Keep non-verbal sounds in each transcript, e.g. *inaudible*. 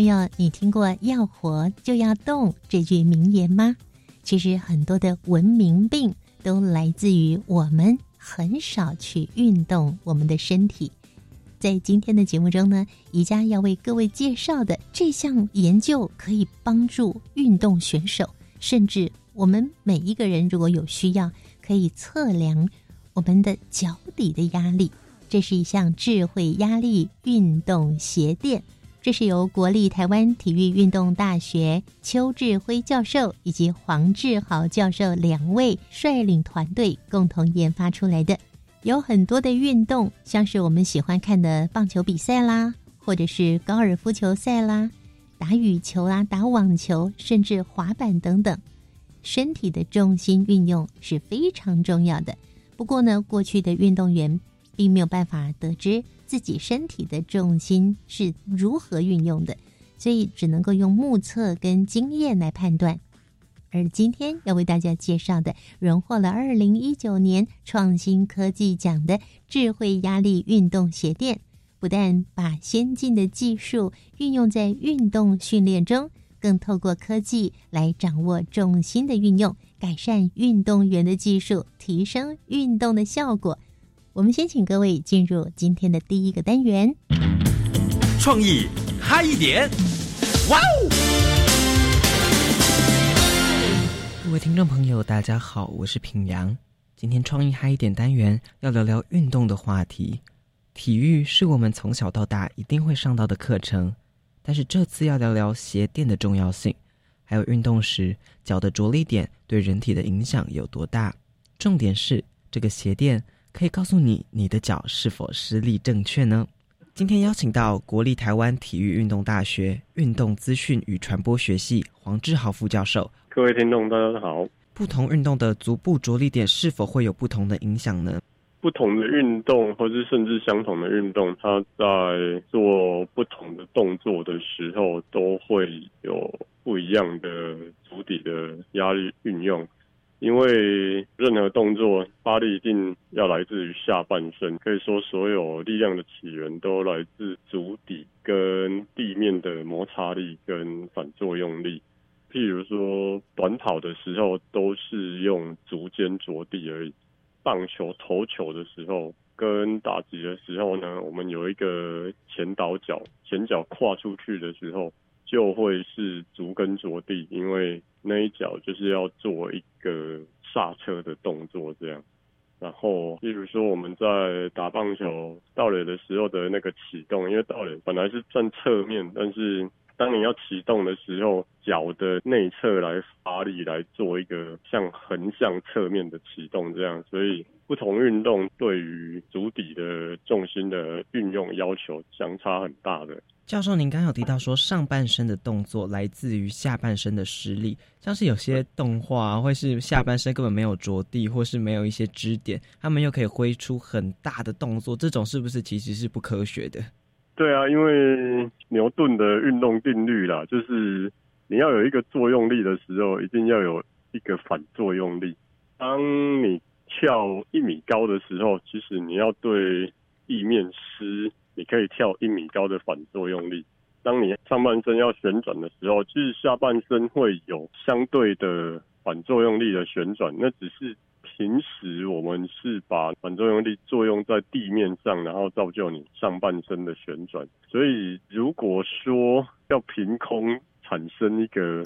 朋友，你听过“要活就要动”这句名言吗？其实很多的文明病都来自于我们很少去运动我们的身体。在今天的节目中呢，宜家要为各位介绍的这项研究可以帮助运动选手，甚至我们每一个人如果有需要，可以测量我们的脚底的压力。这是一项智慧压力运动鞋垫。这是由国立台湾体育运动大学邱志辉教授以及黄志豪教授两位率领团队共同研发出来的。有很多的运动，像是我们喜欢看的棒球比赛啦，或者是高尔夫球赛啦、打羽球啦、打网球，甚至滑板等等。身体的重心运用是非常重要的。不过呢，过去的运动员并没有办法得知。自己身体的重心是如何运用的，所以只能够用目测跟经验来判断。而今天要为大家介绍的，荣获了二零一九年创新科技奖的智慧压力运动鞋垫，不但把先进的技术运用在运动训练中，更透过科技来掌握重心的运用，改善运动员的技术，提升运动的效果。我们先请各位进入今天的第一个单元，创意嗨一点，哇哦！各位听众朋友，大家好，我是品阳。今天创意嗨一点单元要聊聊运动的话题。体育是我们从小到大一定会上到的课程，但是这次要聊聊鞋垫的重要性，还有运动时脚的着力点对人体的影响有多大。重点是这个鞋垫。可以告诉你，你的脚是否施力正确呢？今天邀请到国立台湾体育运动大学运动资讯与传播学系黄志豪副教授。各位听众，大家好。不同运动的足部着力点是否会有不同的影响呢？不同的运动，或是甚至相同的运动，它在做不同的动作的时候，都会有不一样的足底的压力运用。因为任何动作发力一定要来自于下半身，可以说所有力量的起源都来自足底跟地面的摩擦力跟反作用力。譬如说短跑的时候都是用足尖着地而已，棒球投球的时候跟打击的时候呢，我们有一个前倒脚，前脚跨出去的时候。就会是足跟着地，因为那一脚就是要做一个刹车的动作，这样。然后，例如说我们在打棒球到垒的时候的那个启动，因为到垒本来是站侧面，但是当你要启动的时候，脚的内侧来发力来做一个像横向侧面的启动，这样。所以不同运动对于足底的重心的运用要求相差很大的。教授，您刚有提到说上半身的动作来自于下半身的施力，像是有些动画会是下半身根本没有着地，或是没有一些支点，他们又可以挥出很大的动作，这种是不是其实是不科学的？对啊，因为牛顿的运动定律啦，就是你要有一个作用力的时候，一定要有一个反作用力。当你跳一米高的时候，其实你要对地面施。你可以跳一米高的反作用力。当你上半身要旋转的时候，其实下半身会有相对的反作用力的旋转。那只是平时我们是把反作用力作用在地面上，然后造就你上半身的旋转。所以如果说要凭空产生一个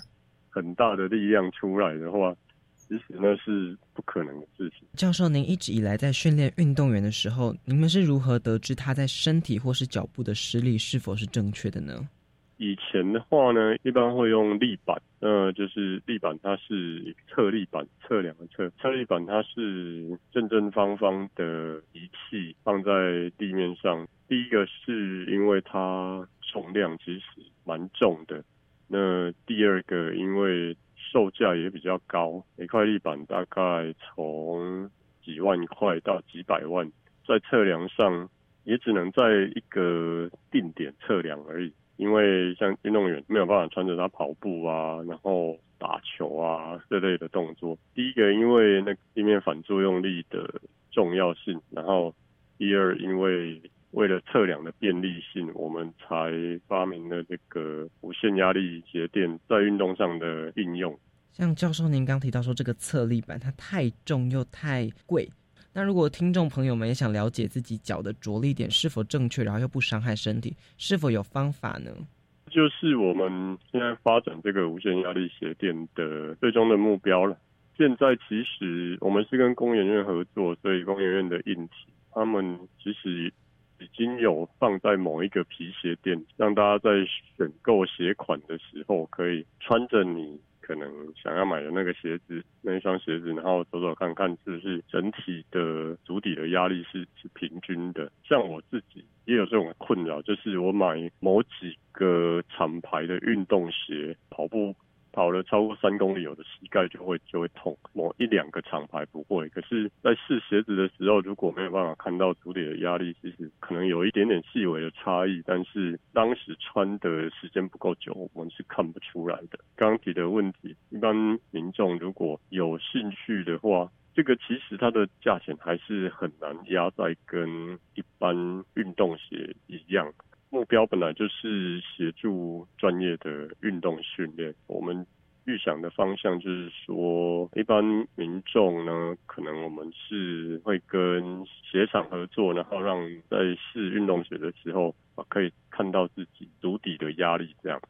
很大的力量出来的话，其实那是不可能的事情。教授，您一直以来在训练运动员的时候，你们是如何得知他在身体或是脚部的施力是否是正确的呢？以前的话呢，一般会用立板，呃，就是立板，它是测立板，测量的测，测立板它是正正方方的仪器放在地面上。第一个是因为它重量其实蛮重的，那第二个因为售价也比较高，一块立板大概从几万块到几百万，在测量上也只能在一个定点测量而已。因为像运动员没有办法穿着它跑步啊，然后打球啊这类的动作。第一个，因为那地面反作用力的重要性；然后第二，因为为了测量的便利性，我们才发明了这个无线压力鞋垫在运动上的应用。像教授您刚提到说，这个测力板它太重又太贵。那如果听众朋友们也想了解自己脚的着力点是否正确，然后又不伤害身体，是否有方法呢？就是我们现在发展这个无线压力鞋垫的最终的目标了。现在其实我们是跟工研院合作，所以工研院的硬体，他们其实已经有放在某一个皮鞋垫，让大家在选购鞋款的时候可以穿着你。可能想要买的那个鞋子，那一双鞋子，然后走走看看是不是整体的足底的压力是是平均的。像我自己也有这种困扰，就是我买某几个厂牌的运动鞋跑步。跑了超过三公里，有的膝盖就会就会痛。某一两个厂牌不会，可是，在试鞋子的时候，如果没有办法看到足底的压力，其实可能有一点点细微的差异。但是当时穿的时间不够久，我们是看不出来的。刚提的问题，一般民众如果有兴趣的话，这个其实它的价钱还是很难压在跟一般运动鞋一样。目标本来就是协助专业的运动训练。我们预想的方向就是说，一般民众呢，可能我们是会跟鞋厂合作，然后让在试运动鞋的时候啊，可以看到自己足底的压力。这样，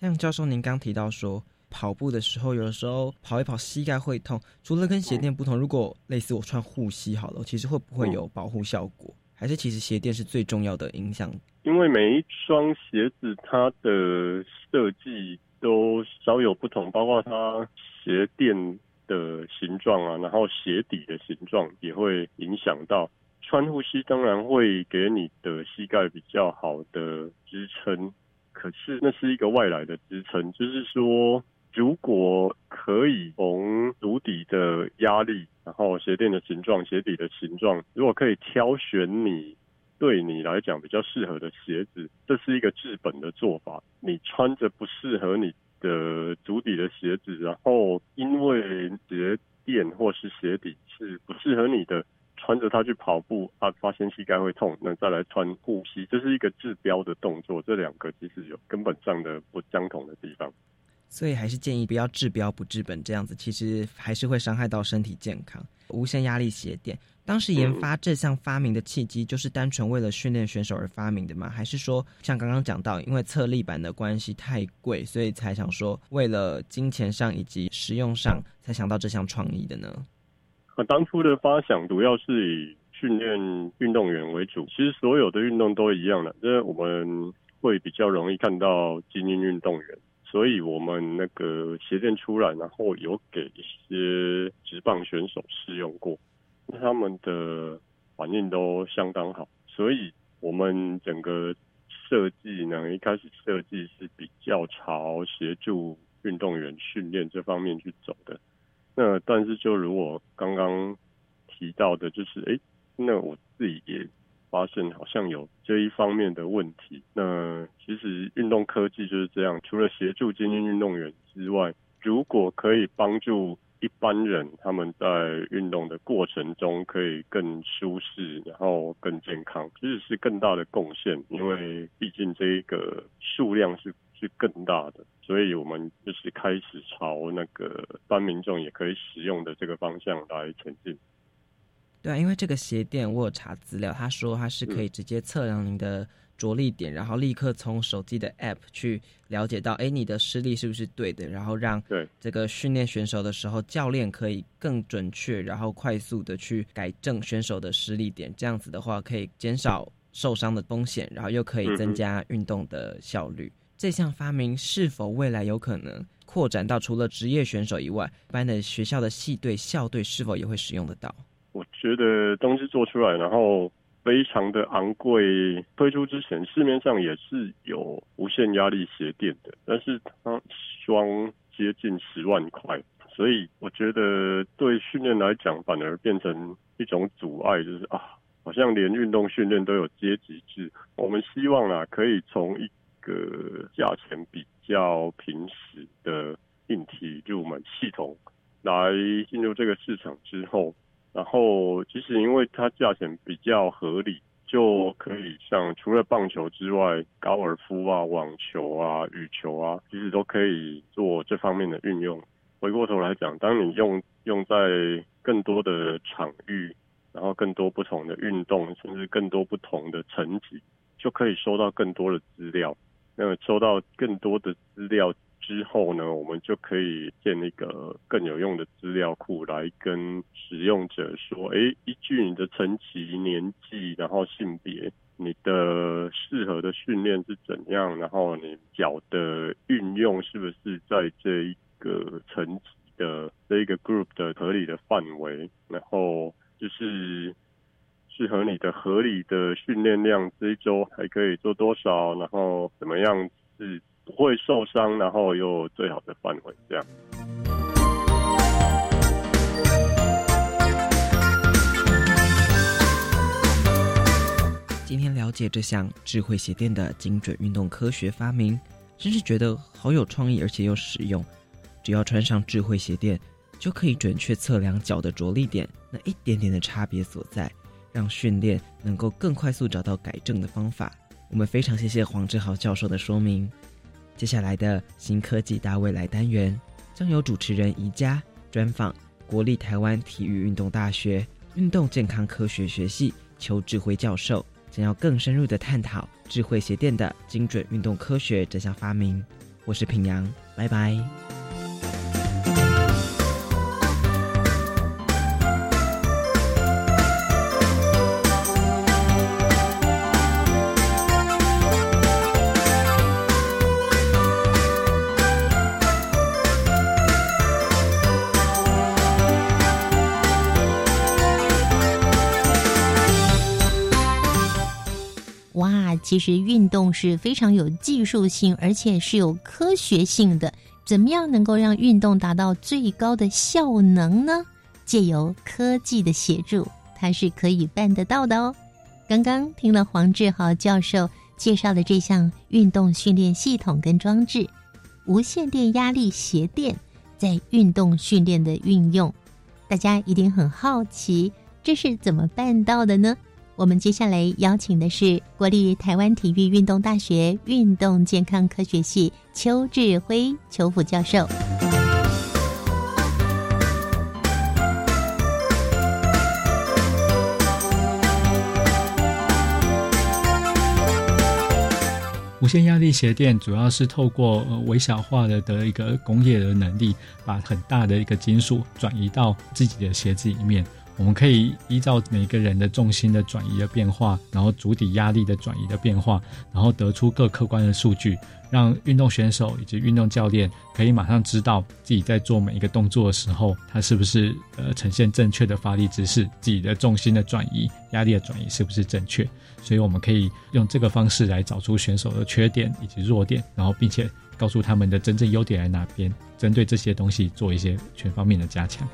像教授您刚提到说，跑步的时候，有的时候跑一跑膝盖会痛，除了跟鞋垫不同，如果类似我穿护膝好了，其实会不会有保护效果？还是其实鞋垫是最重要的影响？因为每一双鞋子它的设计都稍有不同，包括它鞋垫的形状啊，然后鞋底的形状也会影响到。穿护膝当然会给你的膝盖比较好的支撑，可是那是一个外来的支撑，就是说。如果可以从足底的压力，然后鞋垫的形状、鞋底的形状，如果可以挑选你对你来讲比较适合的鞋子，这是一个治本的做法。你穿着不适合你的足底的鞋子，然后因为鞋垫或是鞋底是不适合你的，穿着它去跑步啊，发现膝盖会痛，那再来穿护膝，这是一个治标的动作。这两个其实有根本上的不相同的地方。所以还是建议不要治标不治本，这样子其实还是会伤害到身体健康。无限压力鞋垫，当时研发这项发明的契机，就是单纯为了训练选手而发明的吗？还是说像刚刚讲到，因为测力板的关系太贵，所以才想说为了金钱上以及实用上才想到这项创意的呢？啊，当初的发想主要是以训练运动员为主，其实所有的运动都一样的，因为我们会比较容易看到精英运动员。所以我们那个鞋垫出来，然后有给一些直棒选手试用过，他们的反应都相当好。所以我们整个设计呢，一开始设计是比较朝协助运动员训练这方面去走的。那但是就如我刚刚提到的，就是哎，那我自己也。发现好像有这一方面的问题。那其实运动科技就是这样，除了协助精英运动员之外，如果可以帮助一般人他们在运动的过程中可以更舒适，然后更健康，其实是更大的贡献。因为毕竟这一个数量是是更大的，所以我们就是开始朝那个一般民众也可以使用的这个方向来前进。对啊，因为这个鞋垫我有查资料，他说它是可以直接测量您的着力点，然后立刻从手机的 App 去了解到，哎，你的施力是不是对的，然后让这个训练选手的时候，教练可以更准确，然后快速的去改正选手的施力点，这样子的话可以减少受伤的风险，然后又可以增加运动的效率。这项发明是否未来有可能扩展到除了职业选手以外，一般的学校的系队、校队是否也会使用得到？我觉得东西做出来，然后非常的昂贵，推出之前市面上也是有无线压力鞋垫的，但是它双接近十万块。所以我觉得对训练来讲，反而变成一种阻碍，就是啊，好像连运动训练都有阶级制。我们希望啊，可以从一个价钱比较平实的硬体入门系统来进入这个市场之后，然后其实因为它价钱比较合理，就可以像除了棒球之外，高尔夫啊、网球啊、羽球啊，其实都可以做这方面的运用。回过头来讲，当你用用在更多的场域，然后更多不同的运动，甚至更多不同的层级，就可以收到更多的资料。那么收到更多的资料之后呢，我们就可以建一个更有用的资料库来跟使用者说：，哎，依据你的层级、年纪，然后性别，你的适合的训练是怎样，然后你脚的运用是不是在这一。个层级的这一个 group 的合理的范围，然后就是适合你的合理的训练量，这一周还可以做多少，然后怎么样是不会受伤，然后又最好的范围这样。今天了解这项智慧鞋垫的精准运动科学发明，真是觉得好有创意，而且又实用。只要穿上智慧鞋垫，就可以准确测量脚的着力点那一点点的差别所在，让训练能够更快速找到改正的方法。我们非常谢谢黄志豪教授的说明。接下来的新科技大未来单元，将由主持人宜家专访国立台湾体育运动大学运动健康科学学系邱智慧教授，将要更深入的探讨智慧鞋垫的精准运动科学这项发明。我是平阳，拜拜。其实运动是非常有技术性，而且是有科学性的。怎么样能够让运动达到最高的效能呢？借由科技的协助，它是可以办得到的哦。刚刚听了黄志豪教授介绍的这项运动训练系统跟装置——无线电压力鞋垫，在运动训练的运用，大家一定很好奇，这是怎么办到的呢？我们接下来邀请的是国立台湾体育运动大学运动健康科学系邱志辉邱副教授。无线压力鞋垫主要是透过微小化的的一个工业的能力，把很大的一个金属转移到自己的鞋子里面。我们可以依照每个人的重心的转移的变化，然后足底压力的转移的变化，然后得出各客观的数据，让运动选手以及运动教练可以马上知道自己在做每一个动作的时候，他是不是呃呈现正确的发力姿势，自己的重心的转移、压力的转移是不是正确。所以我们可以用这个方式来找出选手的缺点以及弱点，然后并且告诉他们的真正优点在哪边，针对这些东西做一些全方面的加强。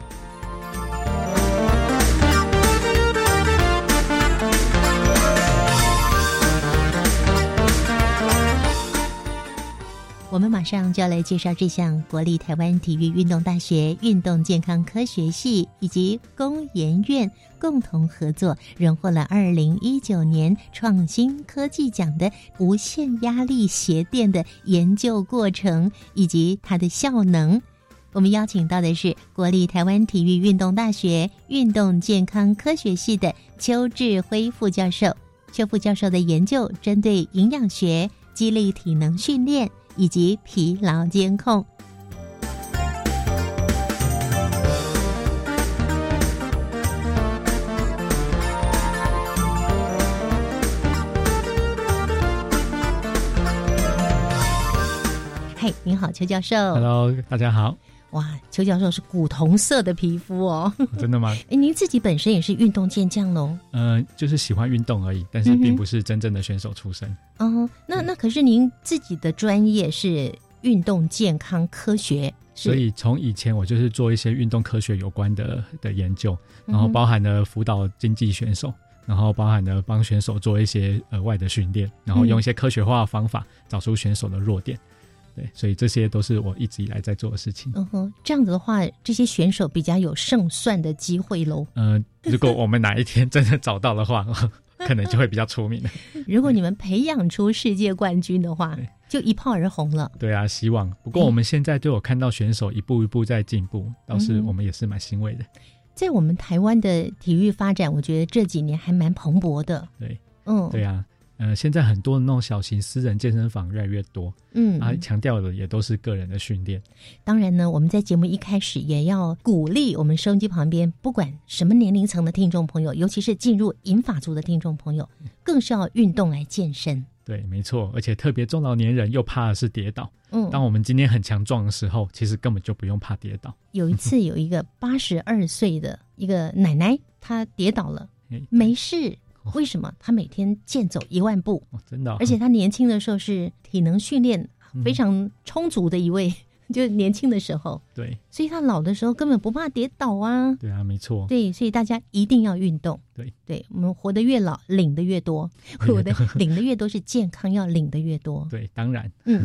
我们马上就要来介绍这项国立台湾体育运动大学运动健康科学系以及工研院共同合作，荣获了二零一九年创新科技奖的无线压力鞋垫的研究过程以及它的效能。我们邀请到的是国立台湾体育运动大学运动健康科学系的邱志辉副教授。邱副教授的研究针对营养学、激励体能训练。以及疲劳监控。嘿您好，邱教授。Hello，大家好。哇，邱教授是古铜色的皮肤哦，*laughs* 真的吗？哎，您自己本身也是运动健将喽？呃，就是喜欢运动而已，但是并不是真正的选手出身。哦，那那可是您自己的专业是运动健康科学，所以从以前我就是做一些运动科学有关的的研究，然后包含了辅导竞技选手，然后包含了帮选手做一些额外的训练，然后用一些科学化的方法找出选手的弱点。对，所以这些都是我一直以来在做的事情。嗯哼，这样子的话，这些选手比较有胜算的机会喽。嗯、呃，如果我们哪一天真的找到的话，*laughs* 可能就会比较出名。*laughs* 如果你们培养出世界冠军的话，就一炮而红了。对啊，希望。不过我们现在都有看到选手一步一步在进步，倒是我们也是蛮欣慰的。在我们台湾的体育发展，我觉得这几年还蛮蓬勃的。对，嗯，对啊。呃，现在很多那种小型私人健身房越来越多，嗯，啊，强调的也都是个人的训练。当然呢，我们在节目一开始也要鼓励我们收音机旁边不管什么年龄层的听众朋友，尤其是进入银发族的听众朋友，更是要运动来健身。对，没错，而且特别中老年人又怕的是跌倒。嗯，当我们今天很强壮的时候，其实根本就不用怕跌倒。有一次，有一个八十二岁的一个奶奶，她跌倒了，*laughs* 没事。为什么他每天健走一万步？哦、真的、哦，而且他年轻的时候是体能训练非常充足的一位，嗯、*laughs* 就年轻的时候。对，所以他老的时候根本不怕跌倒啊。对啊，没错。对，所以大家一定要运动。对，对我们活得越老，领的越多；*laughs* 活的领的越多是健康，要领的越多。*laughs* 对，当然，嗯，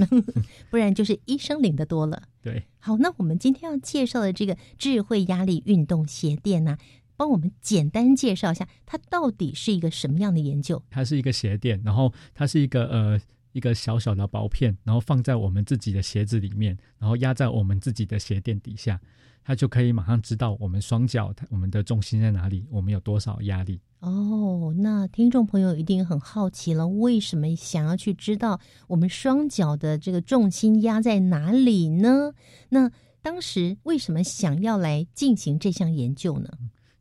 不然就是医生领的多了。对，好，那我们今天要介绍的这个智慧压力运动鞋垫呢、啊？帮我们简单介绍一下，它到底是一个什么样的研究？它是一个鞋垫，然后它是一个呃一个小小的薄片，然后放在我们自己的鞋子里面，然后压在我们自己的鞋垫底下，它就可以马上知道我们双脚我们的重心在哪里，我们有多少压力。哦，那听众朋友一定很好奇了，为什么想要去知道我们双脚的这个重心压在哪里呢？那当时为什么想要来进行这项研究呢？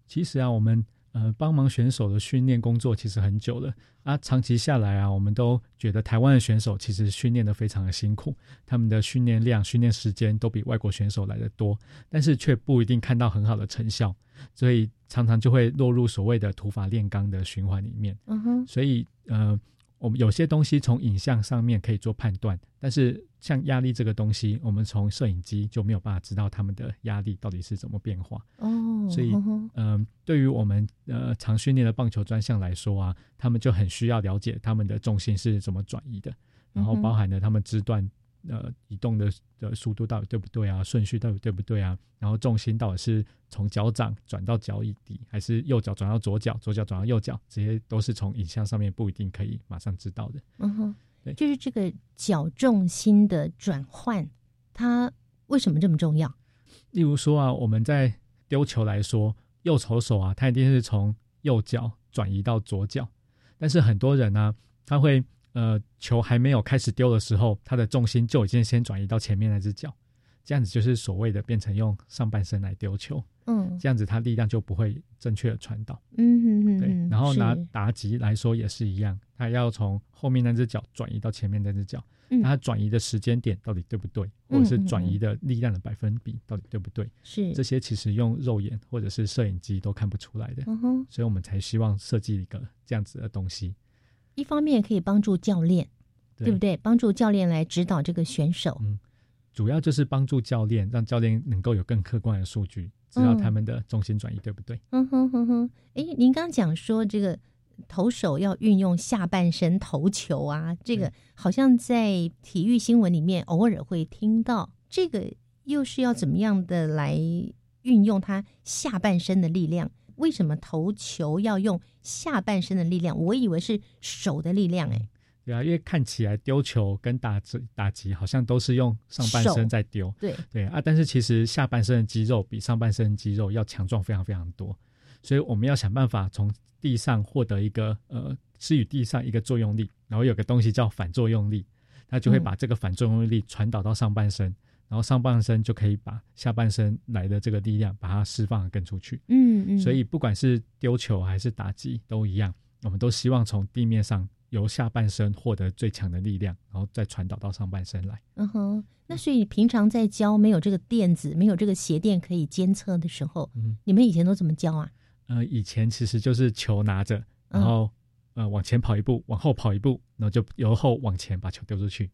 其实啊，我们呃帮忙选手的训练工作其实很久了啊，长期下来啊，我们都觉得台湾的选手其实训练的非常的辛苦，他们的训练量、训练时间都比外国选手来的多，但是却不一定看到很好的成效，所以常常就会落入所谓的土法炼钢的循环里面。嗯哼，所以呃。我们有些东西从影像上面可以做判断，但是像压力这个东西，我们从摄影机就没有办法知道他们的压力到底是怎么变化。哦，所以，嗯、呃，对于我们呃常训练的棒球专项来说啊，他们就很需要了解他们的重心是怎么转移的，然后包含了他们肢段呃移动的的速度到底对不对啊，顺序到底对不对啊，然后重心到底是从脚掌转到脚底，还是右脚转到左脚，左脚转到右脚，这些都是从影像上面不一定可以马上知道的。嗯哼，对，就是这个脚重心的转换，它为什么这么重要？例如说啊，我们在丢球来说，右投手啊，他一定是从右脚转移到左脚，但是很多人呢、啊，他会。呃，球还没有开始丢的时候，他的重心就已经先转移到前面那只脚，这样子就是所谓的变成用上半身来丢球，嗯，这样子他力量就不会正确的传导，嗯哼哼，对。然后拿达吉来说也是一样，他要从后面那只脚转移到前面那只脚，他转移的时间点到底对不对，或者是转移的力量的百分比到底对不对？是。这些其实用肉眼或者是摄影机都看不出来的，嗯哼，所以我们才希望设计一个这样子的东西。一方面可以帮助教练，对,对不对？帮助教练来指导这个选手。嗯，主要就是帮助教练，让教练能够有更客观的数据，知道他们的重心转移对不对？嗯哼哼哼。哎，您刚讲说这个投手要运用下半身投球啊，这个好像在体育新闻里面偶尔会听到。这个又是要怎么样的来运用他下半身的力量？为什么投球要用下半身的力量？我以为是手的力量、欸，哎，对啊，因为看起来丢球跟打击打击好像都是用上半身在丢，对。对啊，但是其实下半身的肌肉比上半身的肌肉要强壮非常非常多，所以我们要想办法从地上获得一个呃施与地上一个作用力，然后有个东西叫反作用力，它就会把这个反作用力传导到上半身。嗯然后上半身就可以把下半身来的这个力量把它释放跟出去。嗯嗯。所以不管是丢球还是打击都一样，我们都希望从地面上由下半身获得最强的力量，然后再传导到上半身来。嗯哼，那所以平常在教没有这个垫子、没有这个鞋垫可以监测的时候，嗯，你们以前都怎么教啊？呃，以前其实就是球拿着，然后、呃往前跑一步，往后跑一步，然后就由后往前把球丢出去。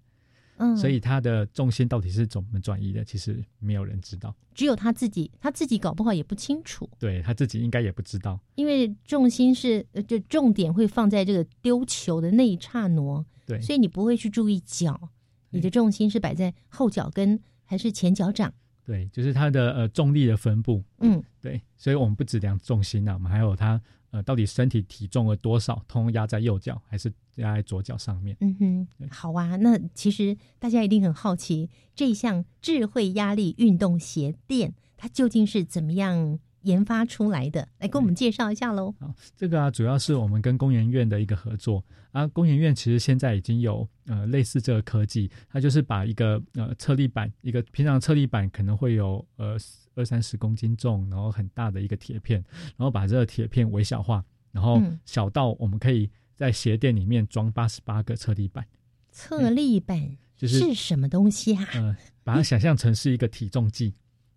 嗯，所以他的重心到底是怎么转移的，其实没有人知道。只有他自己，他自己搞不好也不清楚，对他自己应该也不知道。因为重心是呃，就重点会放在这个丢球的那一刹那，对，所以你不会去注意脚，你的重心是摆在后脚跟还是前脚掌？对，就是它的呃重力的分布。嗯，对，所以我们不止量重心啊，我们还有它呃到底身体体重了多少，通通压在右脚还是压在左脚上面。嗯哼，好啊。那其实大家一定很好奇，这项智慧压力运动鞋垫它究竟是怎么样研发出来的？来给我们介绍一下喽。好，这个啊，主要是我们跟工研院的一个合作啊。工研院其实现在已经有呃类似这个科技，它就是把一个呃侧立板，一个平常侧立板可能会有呃二三十公斤重，然后很大的一个铁片，然后把这个铁片微小化，然后嗯小到我们可以在鞋垫里面装八十八个侧立板，侧立板就是是什么东西啊？呃把它想象成是一个体重计，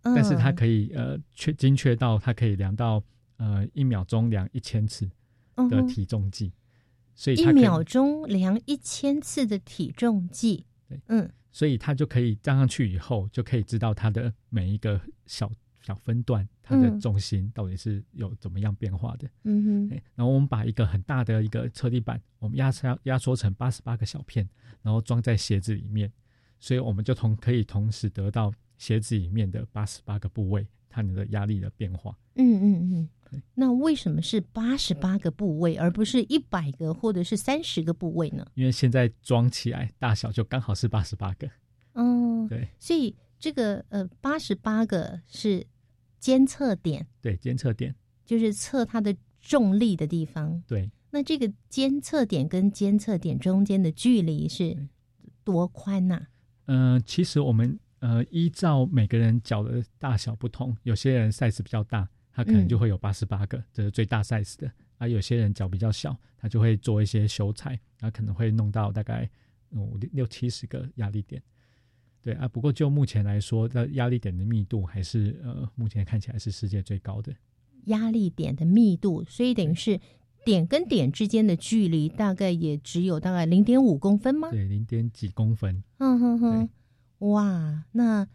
嗯但是它可以呃确精确到它可以量到呃一秒钟量一千次的体重计，所以一秒钟量一千次的体重计。对，嗯。所以它就可以站上去以后，就可以知道它的每一个小小分段，它的嗯。重心到底是有怎么样变化的。嗯哼，哎然后我们把一个很大的一个车地板，我们压缩压缩成八十八个小片，然后装在鞋子里面，所以我们就同可以同时得到鞋子里面的八十八个部位它们的压力的变化。嗯嗯嗯。那为什么是八十八个部位，而不是一百个或者是三十个部位呢？因为现在装起来大小就刚好是八十八个，哦，对所以这个呃八十八个是监测点，对，监测点，就是测它的重力的地方。对，那这个监测点跟监测点中间的距离是多宽呐、呃，其实我们呃依照每个人脚的大小不同，有些人 size 比较大，他可能嗯就会有八十八个，这是最大 size 的。啊，有些人脚比较小，他就会做一些修裁，然后可能会弄到大概嗯六六七十个压力点。对啊，不过就目前来说，的压力点的密度还是呃目前看起来是世界最高的。压力点的密度，所以等于是点跟点之间的距离大概也只有大概零点五公分吗？对，零点几公分。嗯哼哼，哇，那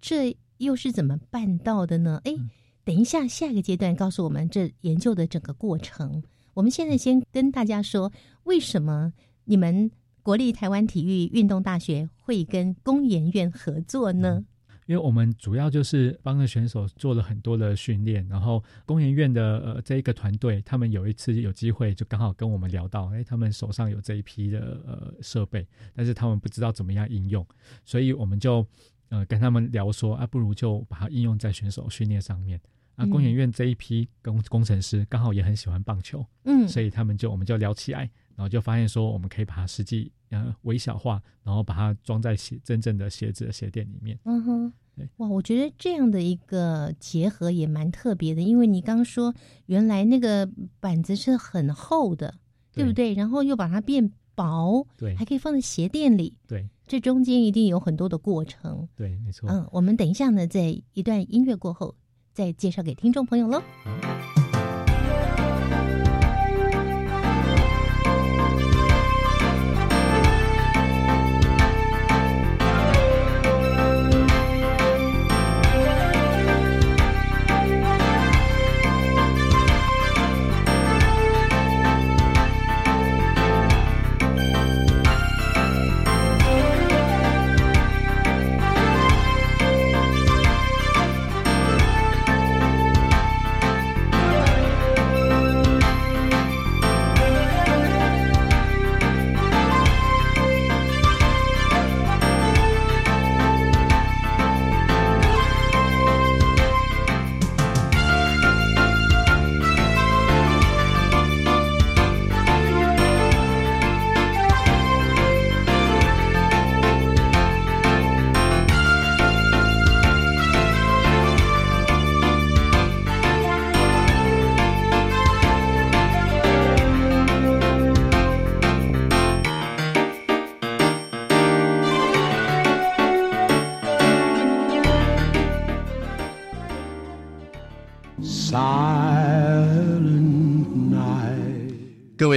这又是怎么办到的呢？哎，嗯等一下，下一个阶段告诉我们这研究的整个过程。我们现在先跟大家说，为什么你们国立台湾体育运动大学会跟工研院合作呢？因为我们主要就是帮着选手做了很多的训练，然后工研院的呃这一个团队，他们有一次有机会就刚好跟我们聊到，哎，他们手上有这一批的呃设备，但是他们不知道怎么样应用，所以我们就呃跟他们聊说啊，不如就把它应用在选手训练上面。啊，嗯工研院这一批工工程师刚好也很喜欢棒球，嗯，所以他们就我们就聊起来，然后就发现说，我们可以把它实际呃微小化，然后把它装在鞋真正的鞋子的鞋垫里面。嗯哼对，哇，我觉得这样的一个结合也蛮特别的，因为你刚刚说原来那个板子是很厚的，对不对？然后又把它变薄，对还可以放在鞋垫里，对这中间一定有很多的过程。对，没错。嗯，我们等一下呢，在一段音乐过后再介绍给听众朋友喽。各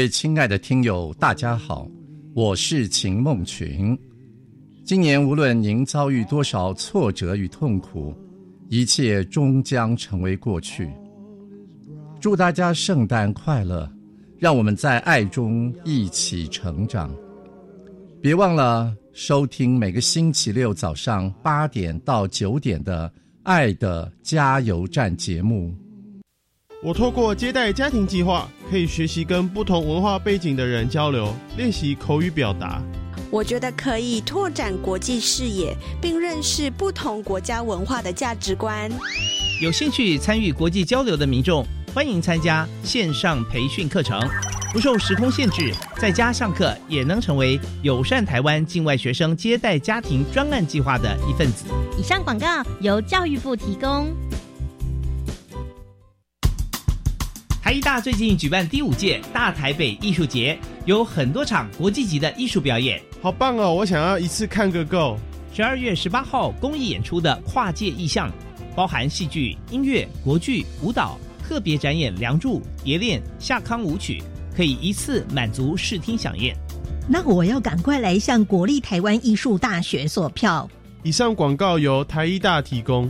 位亲爱的听友，大家好，我是秦梦群。今年无论您遭遇多少挫折与痛苦，一切终将成为过去。祝大家圣诞快乐！让我们在爱中一起成长。别忘了收听每个星期六早上八点到九点的《爱的加油站》节目。我透过接待家庭计划，可以学习跟不同文化背景的人交流，练习口语表达。我觉得可以拓展国际视野，并认识不同国家文化的价值观。有兴趣参与国际交流的民众，欢迎参加线上培训课程，不受时空限制，在家上课也能成为友善台湾境外学生接待家庭专案计划的一份子。以上广告由教育部提供。台艺大最近举办第五届大台北艺术节，有很多场国际级的艺术表演，好棒哦！我想要一次看个够。十二月十八号公益演出的跨界意象，包含戏剧、音乐、国剧、舞蹈，特别展演《梁祝》《蝶恋》《夏康舞曲》，可以一次满足视听飨宴。那我要赶快来向国立台湾艺术大学索票。以上广告由台艺大提供。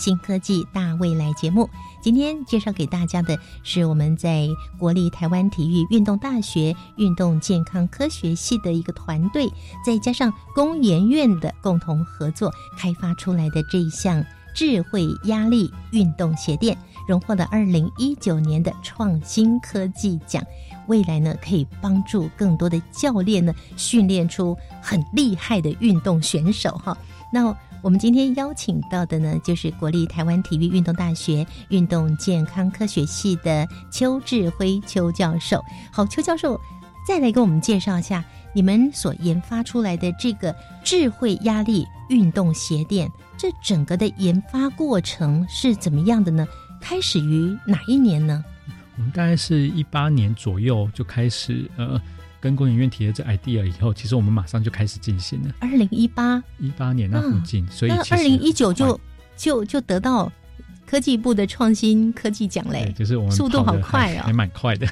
新科技大未来节目。今天介绍给大家的是我们在国立台湾体育运动大学运动健康科学系的一个团队，再加上工研院的共同合作开发出来的这一项智慧压力运动鞋垫，荣获了二零一九年的创新科技奖。未来呢，可以帮助更多的教练呢训练出很厉害的运动选手哈。那。我们今天邀请到的呢，就是国立台湾体育运动大学运动健康科学系的邱志辉邱教授。好，邱教授，再来给我们介绍一下你们所研发出来的这个智慧压力运动鞋垫，这整个的研发过程是怎么样的呢？开始于哪一年呢？我们大概是一八年左右就开始呃。跟工研院提了这 idea 以后，其实我们马上就开始进行了。二零一八一八年那附近，所以二零一九就就就得到科技部的创新科技奖嘞，就是我们速度好快啊，还蛮快的。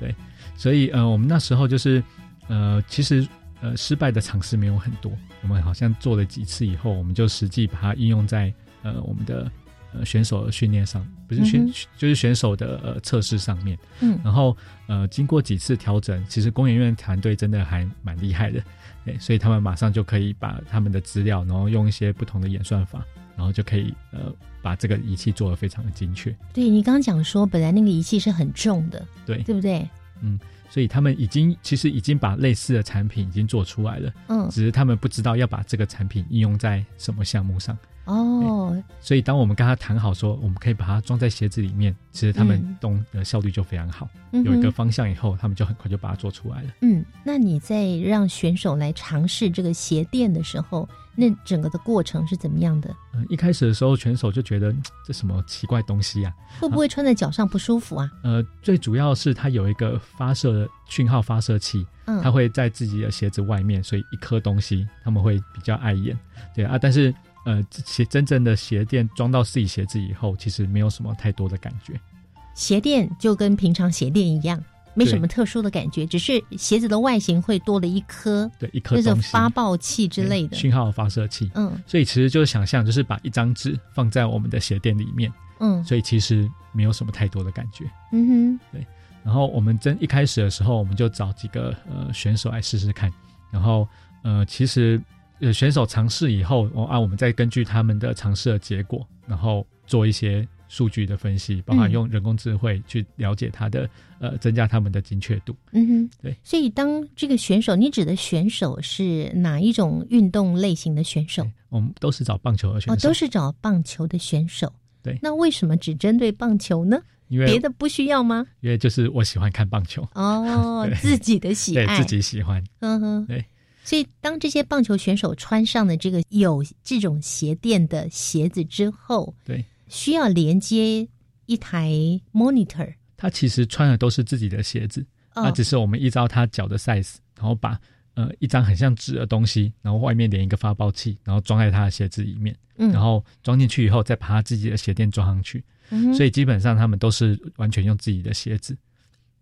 对，所以呃，我们那时候就是呃，其实呃，失败的尝试没有很多，我们好像做了几次以后，我们就实际把它应用在呃我们的。呃，选手的训练上不是选，就是选手的呃测试上面。嗯，然后呃，经过几次调整，其实工研院团队真的还蛮厉害的，哎，所以他们马上就可以把他们的资料，然后用一些不同的演算法，然后就可以呃把这个仪器做的非常的精确。对你刚刚讲说，本来那个仪器是很重的，对，对不对？嗯，所以他们已经其实已经把类似的产品已经做出来了，嗯，只是他们不知道要把这个产品应用在什么项目上。哦，所以当我们跟他谈好说，我们可以把它装在鞋子里面，其实他们动的效率就非常好。有一个方向以后，他们就很快就把它做出来了。嗯，那你在让选手来尝试这个鞋垫的时候，那整个的过程是怎么样的？嗯，一开始的时候，选手就觉得 *tsk* 这什么奇怪东西呀？会不会穿在脚上不舒服啊？呃，最主要是它有一个发射讯号发射器，它会在自己的鞋子外面，所以一颗东西他们会比较碍眼。对啊，但是。呃，鞋真正的鞋垫装到自己鞋子以后，其实没有什么太多的感觉。鞋垫就跟平常鞋垫一样，没什么特殊的感觉，只是鞋子的外形会多了一颗，对，一颗那种发报器之类的讯号发射器。嗯，所以其实就是想象，就是把一张纸放在我们的鞋垫里面。嗯，所以其实没有什么太多的感觉。嗯哼，对。然后我们真一开始的时候，我们就找几个呃选手来试试看，然后。呃，其实呃选手尝试以后，哦啊，我们再根据他们的尝试的结果，然后做一些数据的分析，包含用人工智慧去了解他的呃，增加他们的精确度。嗯哼，对。所以当这个选手，你指的选手是哪一种运动类型的选手？我们都是找棒球的选手，都是找棒球的选手。对。那为什么只针对棒球呢？因为别的不需要吗？因为就是我喜欢看棒球哦，*laughs* 自己的喜爱，对自己喜欢。嗯哼，对。所以当这些棒球选手穿上了这个有这种鞋垫的鞋子之后，对，需要连接一台 monitor。他其实穿的都是自己的鞋子，那只是我们依照他脚的 size，然后把呃一张很像纸的东西，然后外面连一个发报器，然后装在他的鞋子里面，嗯，然后装进去以后，再把他自己的鞋垫装上去。所以基本上他们都是完全用自己的鞋子，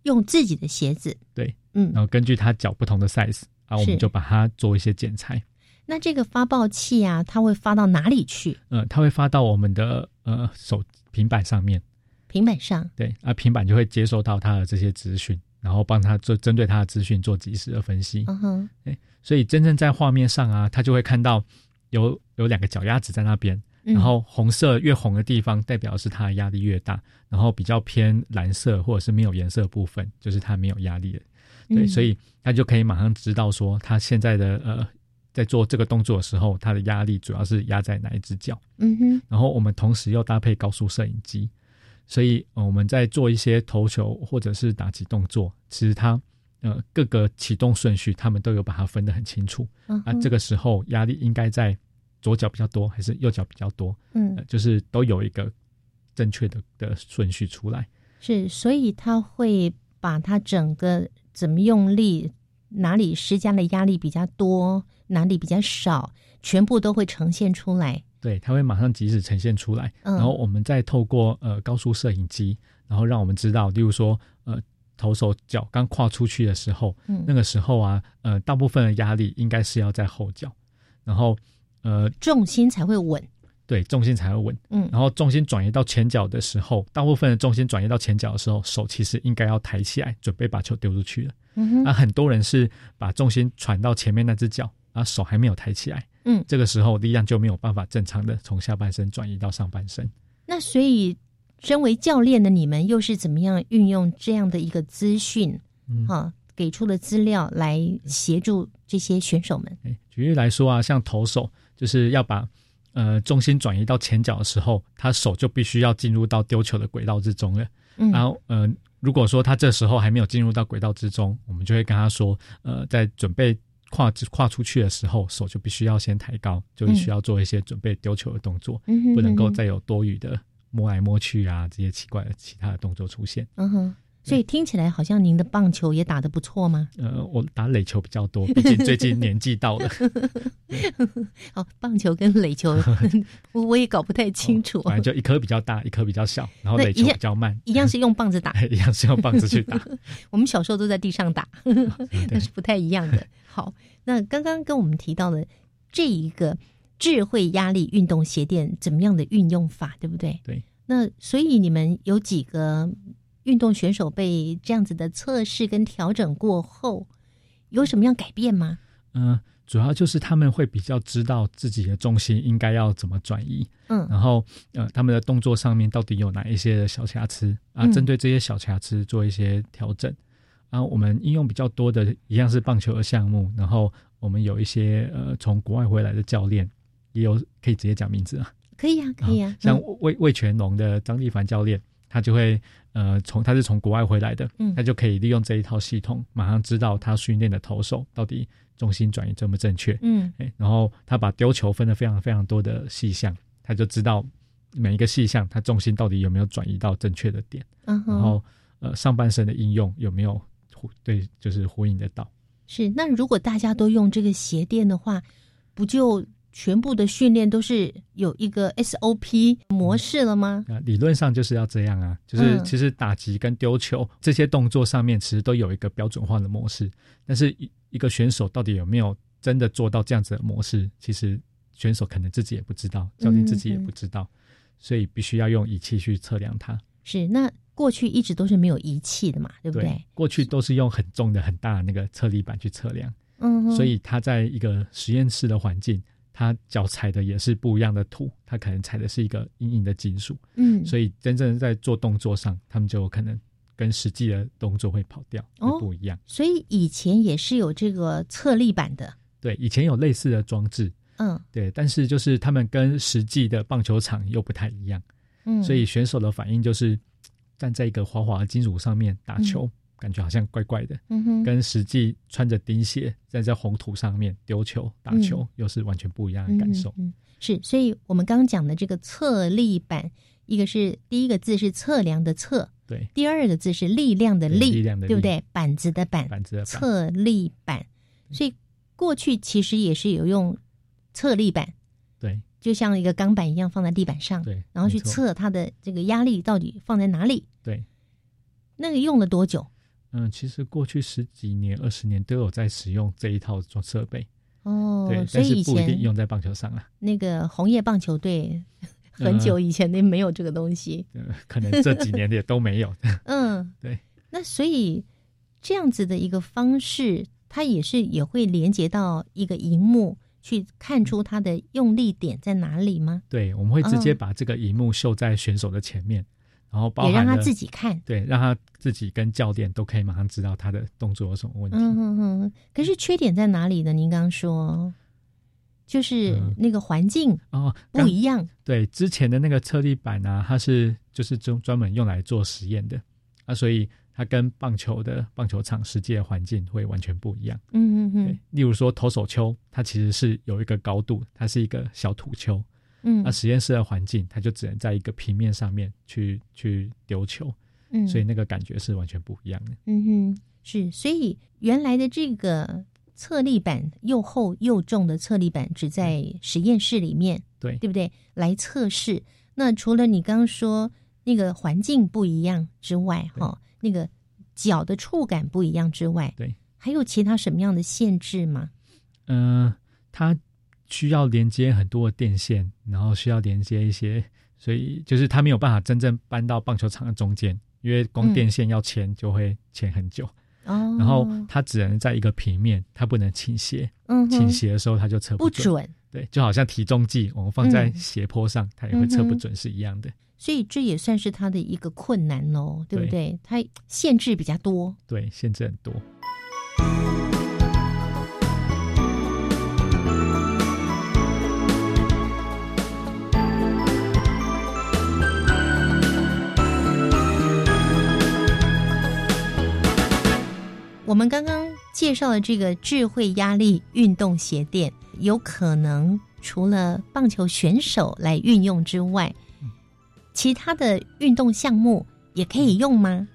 用自己的鞋子。对，嗯，然后根据他脚不同的 size，啊，我们就把它做一些剪裁。那这个发报器啊，它会发到哪里去？呃，它会发到我们的呃手平板上面。平板上。对，啊，平板就会接收到它的这些资讯，然后帮他做针对他的资讯做及时的分析。嗯哼。对，所以真正在画面上啊，他就会看到有有两个脚丫子在那边。然后红色越红的地方，代表是它的压力越大；然后比较偏蓝色或者是没有颜色部分，就是它没有压力的。对，所以他就可以马上知道说，他现在的呃，在做这个动作的时候，他的压力主要是压在哪一只脚。嗯哼。然后我们同时又搭配高速摄影机，所以我们在做一些投球或者是打击动作，其实他呃各个启动顺序，他们都有把它分得很清楚。啊，这个时候压力应该在。左脚比较多还是右脚比较多？嗯，就是都有一个正确的的顺序出来。是，所以他会把他整个怎么用力，哪里施加的压力比较多，哪里比较少，全部都会呈现出来。对，它会马上及时呈现出来。然后我们再透过呃高速摄影机，然后让我们知道，例如说呃投手脚刚跨出去的时候，嗯，那个时候啊，呃大部分的压力应该是要在后脚，然后。呃，重心才会稳，对，重心才会稳。嗯，然后重心转移到前脚的时候，大部分的重心转移到前脚的时候，手其实应该要抬起来，准备把球丢出去了。嗯哼，那很多人是把重心传到前面那只脚，啊，手还没有抬起来。嗯，这个时候力量就没有办法正常的从下半身转移到上半身。那所以，身为教练的你们又是怎么样运用这样的一个资讯，哈，给出的资料来协助这些选手们？举例来说啊，像投手。就是要把呃重心转移到前脚的时候，他手就必须要进入到丢球的轨道之中了。然后呃，如果说他这时候还没有进入到轨道之中，我们就会跟他说，呃，在准备跨跨出去的时候，手就必须要先抬高，就需要做一些准备丢球的动作，不能够再有多余的摸来摸去啊这些奇怪的其他的动作出现。嗯哼。所以听起来好像您的棒球也打得不错吗？呃，我打垒球比较多，毕竟 *laughs* 最近年纪到了。*laughs* 好，棒球跟垒球，*laughs* 我我也搞不太清楚。反正就一颗比较大，一颗比较小，然后垒球比较慢。一样是用棒子打，一样是用棒子去打。我们小时候都在地上打，那是不太一样的。好，那刚刚跟我们提到的这一个智慧压力运动鞋垫怎么样的运用法，对不对？对。那所以你们有几个？运动选手被这样子的测试跟调整过后，有什么样改变吗？嗯，主要就是他们会比较知道自己的重心应该要怎么转移，嗯，然后呃，他们的动作上面到底有哪一些的小瑕疵啊？针对这些小瑕疵做一些调整。然后我们应用比较多的一样是棒球的项目，然后我们有一些呃从国外回来的教练，也有可以直接讲名字啊，可以啊，可以啊，像魏魏全龙的张立凡教练。他就会，呃，从他是从国外回来的，嗯，他就可以利用这一套系统，马上知道他训练的投手到底重心转移正不正确，嗯，然后他把丢球分了非常非常多的细项，他就知道每一个细项他重心到底有没有转移到正确的点，嗯，然后呃上半身的应用有没有呼对，就是呼应得到。是，那如果大家都用这个鞋垫的话，不就？全部的训练都是有一个 SOP 模式了吗？啊，理论上就是要这样啊，就是其实打击跟丢球这些动作上面，其实都有一个标准化的模式。但是一一个选手到底有没有真的做到这样子的模式，其实选手可能自己也不知道，教练自己也不知道，所以必须要用仪器去测量它。是，那过去一直都是没有仪器的嘛，对不对？过去都是用很重的、很大的那个测力板去测量。嗯所以他在一个实验室的环境，他脚踩的也是不一样的土，他可能踩的是一个硬硬的金属，嗯。所以真正在做动作上，他们就有可能跟实际的动作会跑掉，哦会不一样。所以以前也是有这个侧立板的，对，以前有类似的装置，嗯。对，但是就是他们跟实际的棒球场又不太一样，嗯，所以选手的反应就是站在一个滑滑的金属上面打球，感觉好像怪怪的，嗯哼跟实际穿着钉鞋站在红土上面丢球打球、又是完全不一样的感受。嗯嗯是，所以我们刚刚讲的这个测力板，一个是第一个字是测量的测，对，第二个字是力量的力，力量的力对不对？板子的板，板子的板侧立板。所以过去其实也是有用测力板，对就像一个钢板一样放在地板上，对然后去测它的这个压力到底放在哪里。对，那个用了多久？嗯，其实过去十几年、二十年都有在使用这一套装设备，哦对，，所以以但是不一定用在棒球上啊。那个红叶棒球队很久以前那没有这个东西，呃，可能这几年也都没有。*laughs* 嗯，*laughs* 对。那所以这样子的一个方式，它也是也会连接到一个荧幕，去看出它的用力点在哪里吗？对，我们会直接哦把这个荧幕秀在选手的前面，然后也让他自己看对，让他自己跟教练都可以马上知道他的动作有什么问题。嗯哼哼。可是缺点在哪里呢？您刚刚说，就是那个环境哦，不一样。对，之前的那个测力板啊，它是就是专专门用来做实验的啊，所以它跟棒球的棒球场实际的环境会完全不一样。嗯嗯嗯例如说投手丘，它其实是有一个高度，它是一个小土丘。嗯那实验室的环境，它就只能在一个平面上面去去丢球，嗯所以那个感觉是完全不一样的。嗯哼，是，所以原来的这个侧立板又厚又重的侧立板只在实验室里面，对对不对？来测试。那除了你刚刚说那个环境不一样之外，哈、那个脚的触感不一样之外，对，还有其他什么样的限制吗？嗯、它需要连接很多的电线，然后需要连接一些，所以就是它没有办法真正搬到棒球场的中间，因为光嗯电线要牵就会牵很久。哦，然后它只能在一个平面，它不能倾斜。嗯倾斜的时候它就测准。不准对，就好像体重计，我们放在嗯斜坡上，它也会测不准是一样的。所以这也算是它的一个困难哦，对不对？它限制比较多。对，限制很多。们刚刚介绍的这个智慧压力运动鞋垫，有可能除了棒球选手来运用之外，其他的运动项目也可以用吗？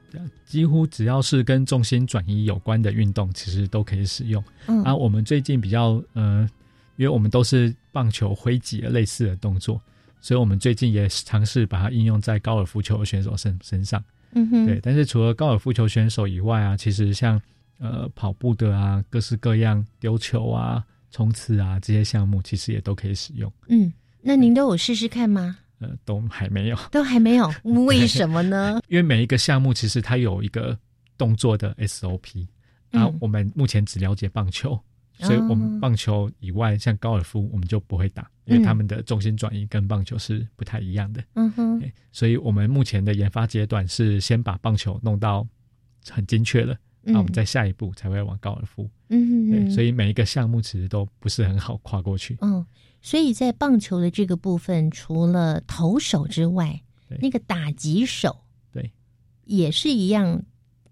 几乎只要是跟重心转移有关的运动，其实都可以使用。嗯啊，我们最近比较呃，因为我们都是棒球挥击的类似的动作，所以我们最近也尝试把它应用在高尔夫球的选手身身上。嗯哼对，但是除了高尔夫球选手以外啊，其实像呃跑步的啊，各式各样丢球啊、冲刺啊这些项目，其实也都可以使用。嗯，那您都有试试看吗？呃，都还没有，*laughs* 都还没有，*laughs* 为什么呢？*laughs* 因为每一个项目其实它有一个动作的 SOP，啊，嗯我们目前只了解棒球，所以我们棒球以外，像高尔夫我们就不会打，因为他们的重心转移跟棒球是不太一样的。嗯哼，所以我们目前的研发阶段是先把棒球弄到很精确了，那、我们嗯再下一步才会往高尔夫。嗯哼对，所以每一个项目其实都不是很好跨过去。嗯，所以在棒球的这个部分，除了投手之外，那个打击手对也是一样，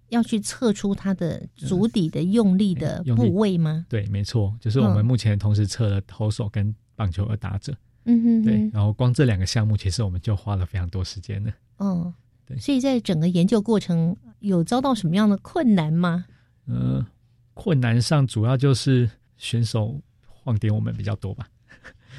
要去测出他的足底的用力的部位吗？对，没错，就是我们嗯目前同时测了投手跟棒球的打者。嗯哼哼对，然后光这两个项目，其实我们就花了非常多时间了。哦，对所以在整个研究过程有遭到什么样的困难吗？呃，困难上主要就是选手晃点我们比较多吧，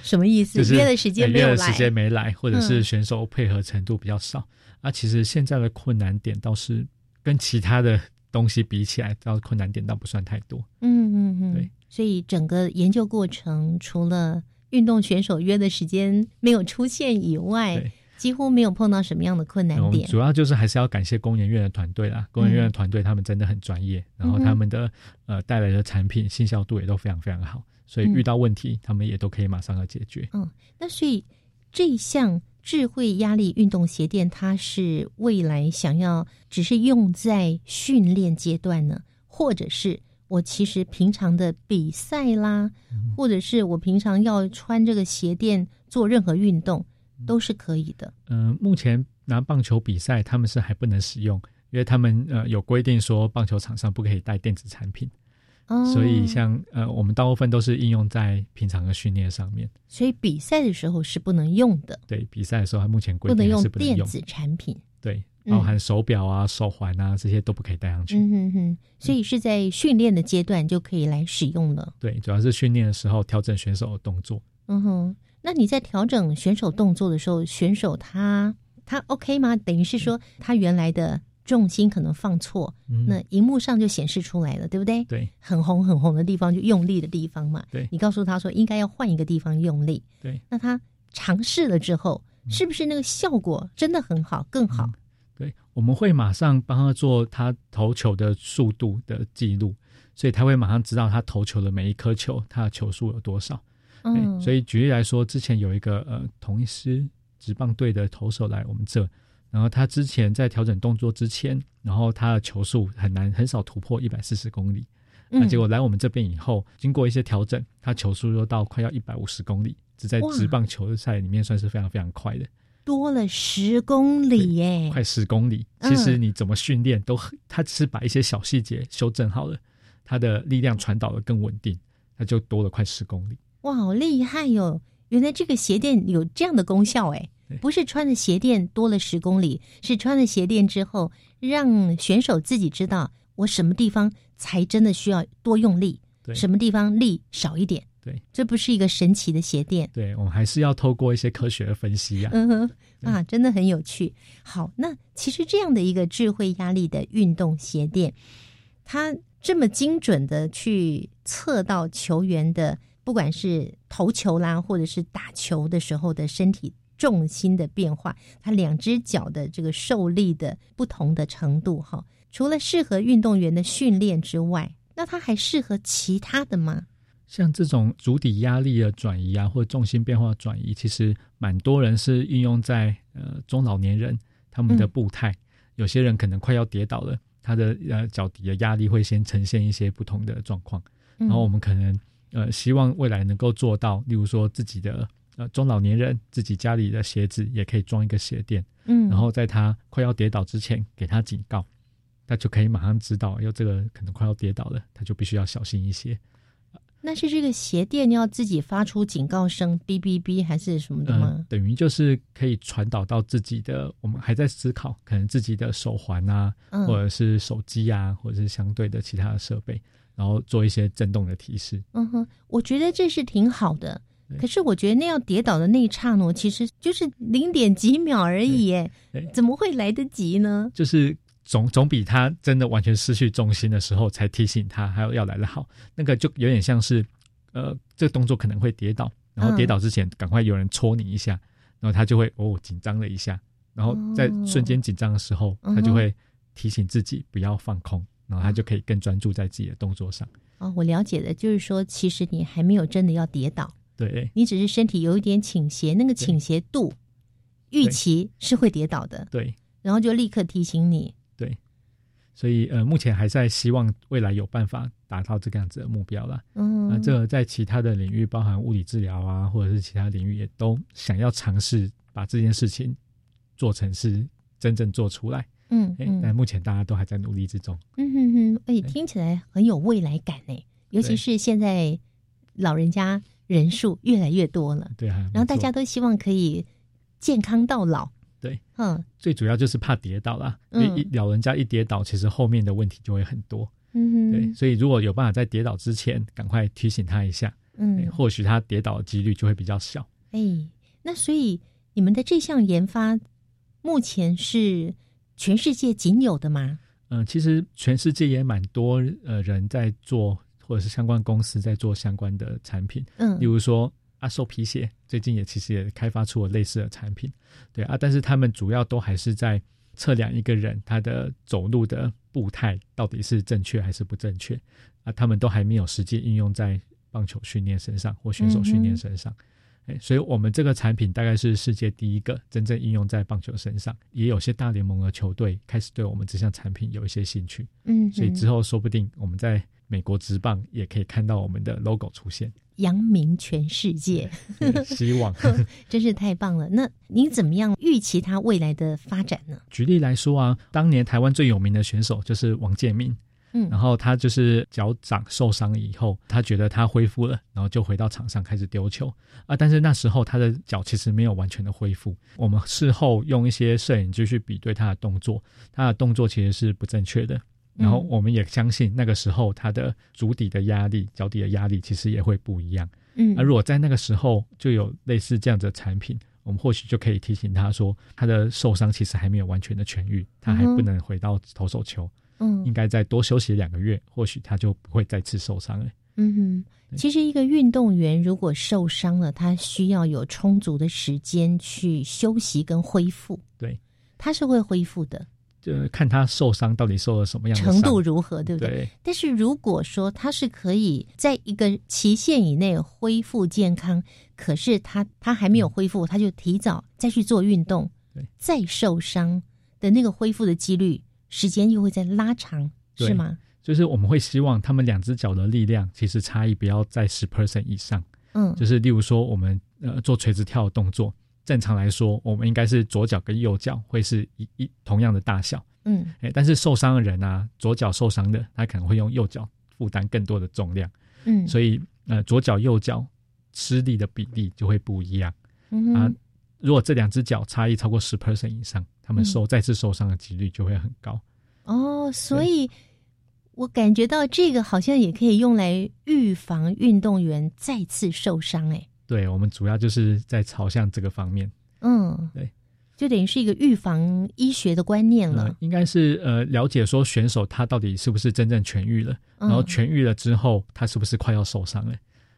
什么意思？就是约的时间呃没有来，约的时间没来，或者是嗯选手配合程度比较少。啊，其实现在的困难点倒是跟其他的东西比起来，倒困难点倒不算太多。嗯嗯嗯，对。所以整个研究过程，除了运动选手约的时间没有出现以外对，几乎没有碰到什么样的困难点。主要就是还是要感谢工研院的团队啦，工研院的团队他们真的很专业，然后他们的呃带来的产品信效度也都非常非常好，所以遇到问题他们也都可以马上要解决。嗯，那所以这一项智慧压力运动鞋垫，它是未来想要只是用在训练阶段呢，或者是？我其实平常的比赛啦，或者是我平常要穿这个鞋垫做任何运动，都是可以的。嗯，目前拿棒球比赛，他们是还不能使用，因为他们呃有规定说棒球场上不可以带电子产品。哦，所以像呃我们大部分都是应用在平常的训练上面。所以比赛的时候是不能用的。对，比赛的时候目前规定不能用电子产品。对。包含手表啊、手环啊这些都不可以带上去。嗯哼哼，所以是在训练的阶段就可以来使用了。对，主要是训练的时候调整选手的动作。嗯哼，那你在调整选手动作的时候，选手他他 OK 吗？等于是说他原来的重心可能放错，那荧幕上就显示出来了，对不对？对，很红很红的地方就用力的地方嘛。对，你告诉他说应该要换一个地方用力。对，那他尝试了之后，是不是那个效果真的很好，更好？对，我们会马上帮他做他投球的速度的记录，所以他会马上知道他投球的每一颗球，他的球速有多少。嗯，所以举例来说，之前有一个呃同一师职棒队的投手来我们这，然后他之前在调整动作之前，然后他的球速很难很少突破一百四十公里，那结果来我们这边以后，经过一些调整，他球速又到快要一百五十公里，只在职棒球赛里面算是非常非常快的。多了十公里耶，快十公里。其实你怎么训练都，他只是把一些小细节修正好了，他的力量传导的更稳定，他就多了快十公里。哇，好厉害哟！原来这个鞋垫有这样的功效哎，不是穿的鞋垫多了十公里，是穿了鞋垫之后，让选手自己知道我什么地方才真的需要多用力，什么地方力少一点。对，这不是一个神奇的鞋垫。对，我们还是要透过一些科学的分析呀。嗯哼，啊，真的很有趣。好，那其实这样的一个智慧压力的运动鞋垫，它这么精准的去测到球员的，不管是投球啦，或者是打球的时候的身体重心的变化，它两只脚的这个受力的不同的程度，哈，除了适合运动员的训练之外，那它还适合其他的吗？像这种足底压力的转移啊，或重心变化转移，其实蛮多人是运用在呃中老年人他们的步态。有些人可能快要跌倒了，他的呃脚底的压力会先呈现一些不同的状况。然后我们可能呃希望未来能够做到，例如说自己的呃中老年人自己家里的鞋子也可以装一个鞋垫，嗯，然后在他快要跌倒之前给他警告，他就可以马上知道，哟，这个可能快要跌倒了，他就必须要小心一些。那是这个鞋垫要自己发出警告声，哔哔哔，还是什么的吗？等于就是可以传导到自己的，我们还在思考，可能自己的手环啊，或者是手机啊，或者是相对的其他的设备，然后做一些震动的提示。嗯哼，我觉得这是挺好的。可是我觉得那要跌倒的那一刹那，其实就是零点几秒而已，哎，怎么会来得及呢？就是。总总比他真的完全失去重心的时候才提醒他还要要来的好，那个就有点像是，呃，这个动作可能会跌倒，然后跌倒之前赶快有人戳你一下，然后他就会哦紧张了一下，然后在瞬间紧张的时候，他就会提醒自己不要放空，然后他就可以更专注在自己的动作上。哦，我了解的，就是说其实你还没有真的要跌倒，对你只是身体有一点倾斜，那个倾斜度预期是会跌倒的，对，然后就立刻提醒你。对，所以呃，目前还在希望未来有办法达到这个样子的目标了。嗯，那这个在其他的领域，包含物理治疗啊，或者是其他领域，也都想要尝试把这件事情做成是真正做出来。嗯，但目前大家都还在努力之中。嗯哼哼，哎，听起来很有未来感呢。尤其是现在老人家人数越来越多了，对啊，然后大家都希望可以健康到老。对，嗯，最主要就是怕跌倒啦。老人家一跌倒，其实后面的问题就会很多。嗯，对，所以如果有办法在跌倒之前赶快提醒他一下，嗯，或许他跌倒的几率就会比较小。哎，那所以你们的这项研发目前是全世界仅有的吗？嗯，其实全世界也蛮多呃人在做，或者是相关公司在做相关的产品。嗯，例如说啊，瘦皮鞋最近也其实也开发出了类似的产品，对啊，但是他们主要都还是在测量一个人他的走路的步态到底是正确还是不正确啊，他们都还没有实际应用在棒球训练身上或选手训练身上。哎，所以我们这个产品大概是世界第一个真正应用在棒球身上，也有些大联盟的球队开始对我们这项产品有一些兴趣。嗯，所以之后说不定我们在美国职棒也可以看到我们的 logo 出现，扬名全世界。*laughs* 希望 *laughs* 真是太棒了。那您怎么样预期它未来的发展呢？举例来说啊，当年台湾最有名的选手就是王建民。嗯，然后他就是脚掌受伤以后，他觉得他恢复了，然后就回到场上开始丢球啊。但是那时候他的脚其实没有完全的恢复。我们事后用一些摄影机去比对他的动作，他的动作其实是不正确的。然后我们也相信那个时候他的足底的压力、脚底的压力其实也会不一样。嗯，而如果在那个时候就有类似这样的产品，我们或许就可以提醒他说，他的受伤其实还没有完全的痊愈，他还不能回到投手球。嗯，应该再多休息两个月，或许他就不会再次受伤了。嗯哼，其实一个运动员如果受伤了，他需要有充足的时间去休息跟恢复。对，他是会恢复的，就看他受伤到底受了什么样的程度如何，对不对？对。但是如果说他是可以在一个期限以内恢复健康，可是他他还没有恢复，他就提早再去做运动，对，再受伤的那个恢复的几率。时间又会再拉长，是吗？就是我们会希望他们两只脚的力量其实差异不要在十 percent 以上。嗯，就是例如说我们呃做垂直跳的动作，正常来说我们应该是左脚跟右脚会是一一同样的大小。嗯，哎，但是受伤的人啊，左脚受伤的他可能会用右脚负担更多的重量。嗯，所以呃左脚右脚吃力的比例就会不一样。嗯啊，如果这两只脚差异超过十 percent 以上。他们受再次受伤的几率就会很高哦，所以我感觉到这个好像也可以用来预防运动员再次受伤。哎，对我们主要就是在朝向这个方面。嗯，对，就等于是一个预防医学的观念了。应该是呃了解说选手他到底是不是真正痊愈了，然后痊愈了之后他是不是快要受伤了？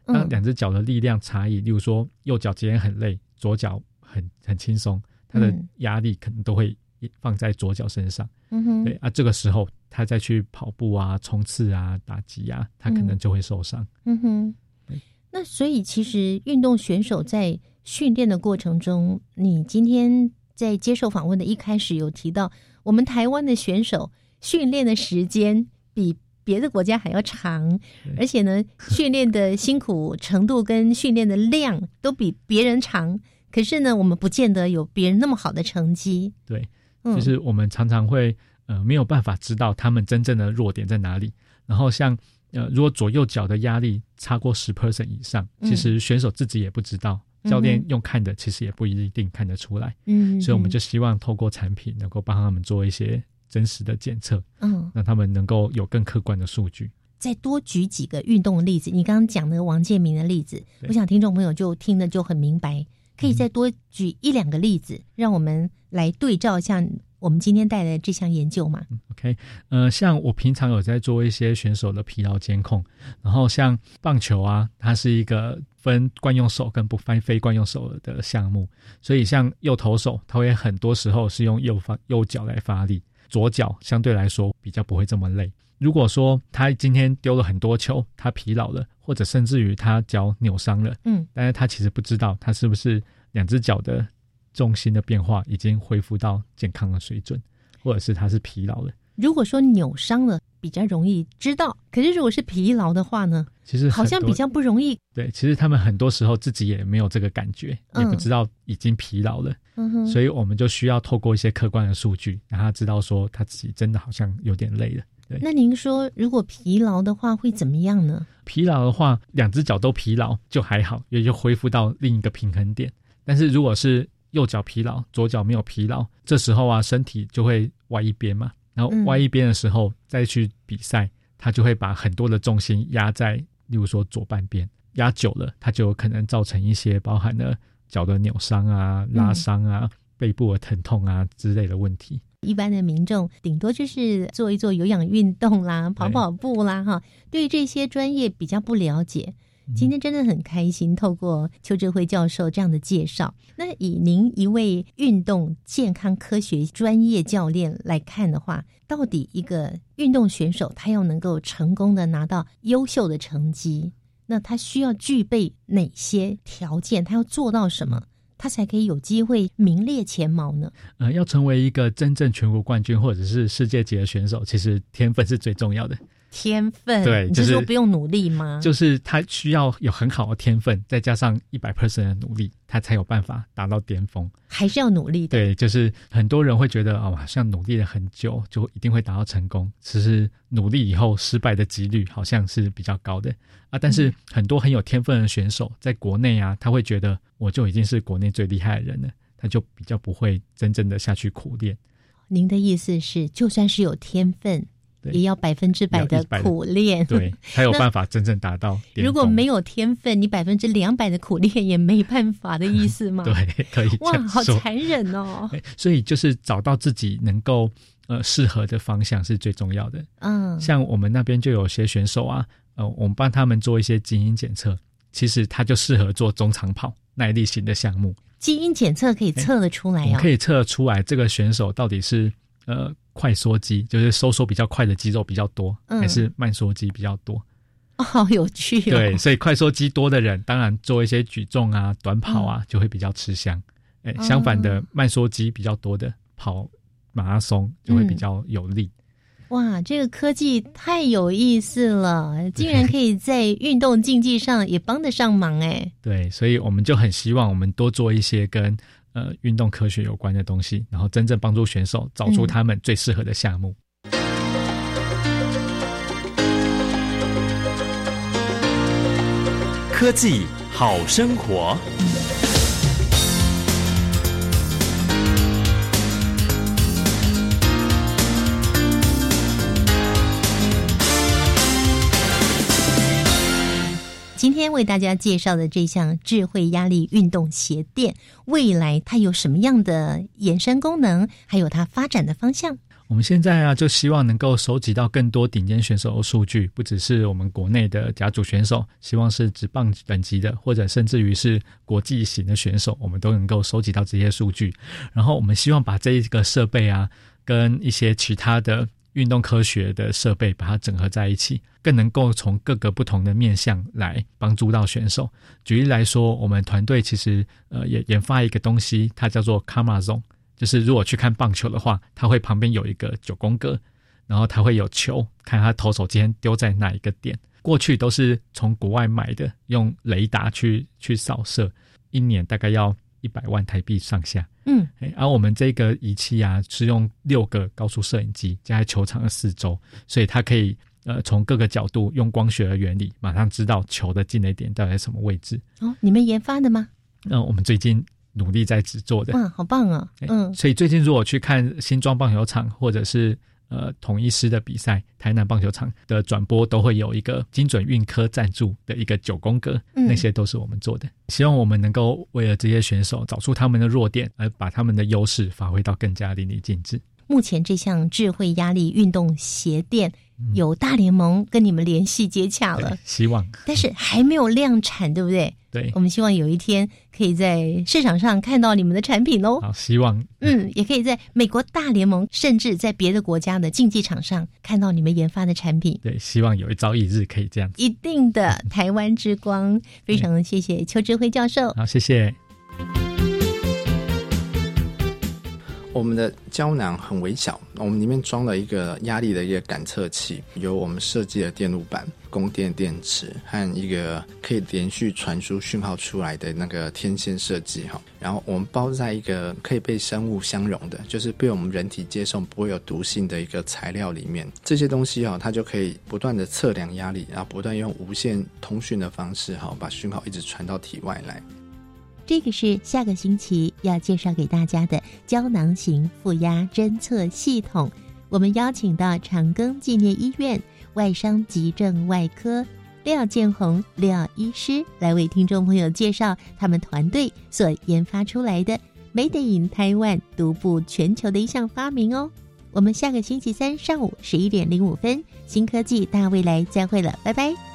当两只脚的力量差异，例如说右脚今天很累，左脚很很轻松。他的压力可能都会放在左脚身上，嗯哼，对啊，这个时候他再去跑步啊、冲刺啊、打击啊，他可能就会受伤。嗯哼，那所以其实运动选手在训练的过程中，你今天在接受访问的一开始有提到，我们台湾的选手训练的时间比别的国家还要长，而且呢，训练的辛苦程度跟训练的量都比别人长。可是呢，我们不见得有别人那么好的成绩。对，就是我们常常会呃没有办法知道他们真正的弱点在哪里。然后像呃，如果左右脚的压力超过十 percent 以上，其实选手自己也不知道，教练用看的其实也不一定看得出来。嗯，所以我们就希望透过产品能够帮他们做一些真实的检测，嗯，让他们能够有更客观的数据。再多举几个运动的例子，你刚刚讲那个王建民的例子，我想听众朋友就听得就很明白。可以再多举一两个例子，让我们来对照一下我们今天带来的这项研究嘛？OK，呃，像我平常有在做一些选手的疲劳监控，然后像棒球啊，它是一个分惯用手跟不非非惯用手的项目，所以像右投手，他会很多时候是用右发右脚来发力，左脚相对来说比较不会这么累。如果说他今天丢了很多球，他疲劳了，或者甚至于他脚扭伤了，嗯，但是他其实不知道他是不是两只脚的重心的变化已经恢复到健康的水准，或者是他是疲劳了。如果说扭伤了，比较容易知道；可是如果是疲劳的话呢，其实好像比较不容易。对，其实他们很多时候自己也没有这个感觉，也不知道已经疲劳了。嗯哼，所以我们就需要透过一些客观的数据，让他知道说他自己真的好像有点累了。那您说，如果疲劳的话会怎么样呢？疲劳的话，两只脚都疲劳就还好，也就恢复到另一个平衡点。但是如果是右脚疲劳，左脚没有疲劳，这时候啊，身体就会歪一边嘛。然后歪一边的时候再去比赛，他就会把很多的重心压在，例如说左半边，压久了，它就有可能造成一些包含了脚的扭伤啊、拉伤啊、背部的疼痛啊之类的问题。一般的民众顶多就是做一做有氧运动啦，跑跑步啦，哈，对这些专业比较不了解。今天真的很开心，透过邱志辉教授这样的介绍，那以您一位运动健康科学专业教练来看的话，到底一个运动选手他要能够成功的拿到优秀的成绩，那他需要具备哪些条件？他要做到什么，他才可以有机会名列前茅呢？呃，要成为一个真正全国冠军或者是世界级的选手，其实天分是最重要的。天分，对，就是说不用努力吗？就是他需要有很好的天分，再加上一百 percent 的努力，他才有办法达到巅峰。还是要努力的。对，就是很多人会觉得哦，好像努力了很久就一定会达到成功，其实努力以后失败的几率好像是比较高的啊。但是很多很有天分的选手，在国内啊，他会觉得我就已经是国内最厉害的人了，他就比较不会真正的下去苦练。您的意思是，就算是有天分。也要百分之百的苦练，对，*laughs* 才有办法真正达到。如果没有天分，你百分之两百的苦练也没办法的意思吗？*laughs* 对，可以。哇，好残忍哦！*laughs* 所以就是找到自己能够呃适合的方向是最重要的。嗯，像我们那边就有些选手啊，呃，我们帮他们做一些基因检测，其实他就适合做中长跑耐力型的项目。基因检测可以测得出来啊，可以测得出来这个选手到底是呃。快缩肌就是收缩比较快的肌肉比较多，还是慢缩肌比较多？哦，好有趣。对，所以快缩肌多的人，当然做一些举重啊、短跑啊，就会比较吃香。哎，相反的，慢缩肌比较多的，跑马拉松就会比较有力。哇，这个科技太有意思了，竟然可以在运动竞技上也帮得上忙哎。对，所以我们就很希望我们多做一些跟。呃，运动科学有关的东西，然后真正帮助选手找出他们最适合的项目。科技好生活。今天为大家介绍的这项智慧压力运动鞋垫，未来它有什么样的延伸功能？还有它发展的方向？我们现在啊，就希望能够收集到更多顶尖选手的数据，不只是我们国内的甲组选手，希望是职棒等级的，或者甚至于是国际型的选手，我们都能够收集到这些数据。然后我们希望把这一个设备啊，跟一些其他的。运动科学的设备把它整合在一起，更能够从各个不同的面向来帮助到选手。举例来说，我们团队其实呃也研发一个东西，它叫做 Karma Zone，就是如果去看棒球的话，它会旁边有一个九宫格，然后它会有球，看它投手今天丢在哪一个点。过去都是从国外买的，用雷达去去扫射，一年大概要。一百万台币上下，嗯，而我们这个仪器啊，是用六个高速摄影机加在球场的四周，所以它可以呃从各个角度用光学的原理，马上知道球的进雷点到底在什么位置。哦，你们研发的吗？嗯，我们最近努力在制作的。哇，好棒啊！嗯，所以最近如果去看新庄棒球场或者是。呃，统一师的比赛，台南棒球场的转播都会有一个精准运科赞助的一个九宫格，那些都是我们做的。希望我们能够为了这些选手找出他们的弱点，而把他们的优势发挥到更加淋漓尽致。目前这项智慧压力运动鞋垫。有大联盟跟你们联系接洽了，希望，但是还没有量产，对不对？对，我们希望有一天可以在市场上看到你们的产品哦。好，希望，嗯，也可以在美国大联盟，甚至在别的国家的竞技场上看到你们研发的产品。对，希望有一朝一日可以这样。一定的，台湾之光，非常谢谢邱志辉教授。好，谢谢。我们的胶囊很微小，我们里面装了一个压力的一个感测器，有我们设计的电路板、供电电池和一个可以连续传输讯号出来的那个天线设计哈。然后我们包在一个可以被生物相容的，就是被我们人体接受不会有毒性的一个材料里面。这些东西哈，它就可以不断的测量压力，然后不断用无线通讯的方式哈，把讯号一直传到体外来。这个是下个星期要介绍给大家的胶囊型负压侦测系统。我们邀请到长庚纪念医院外伤急症外科廖建宏廖医师来为听众朋友介绍他们团队所研发出来的 Made in Taiwan 独步全球的一项发明哦。我们下个星期三上午十一点零五分，新科技大未来再会了，拜拜。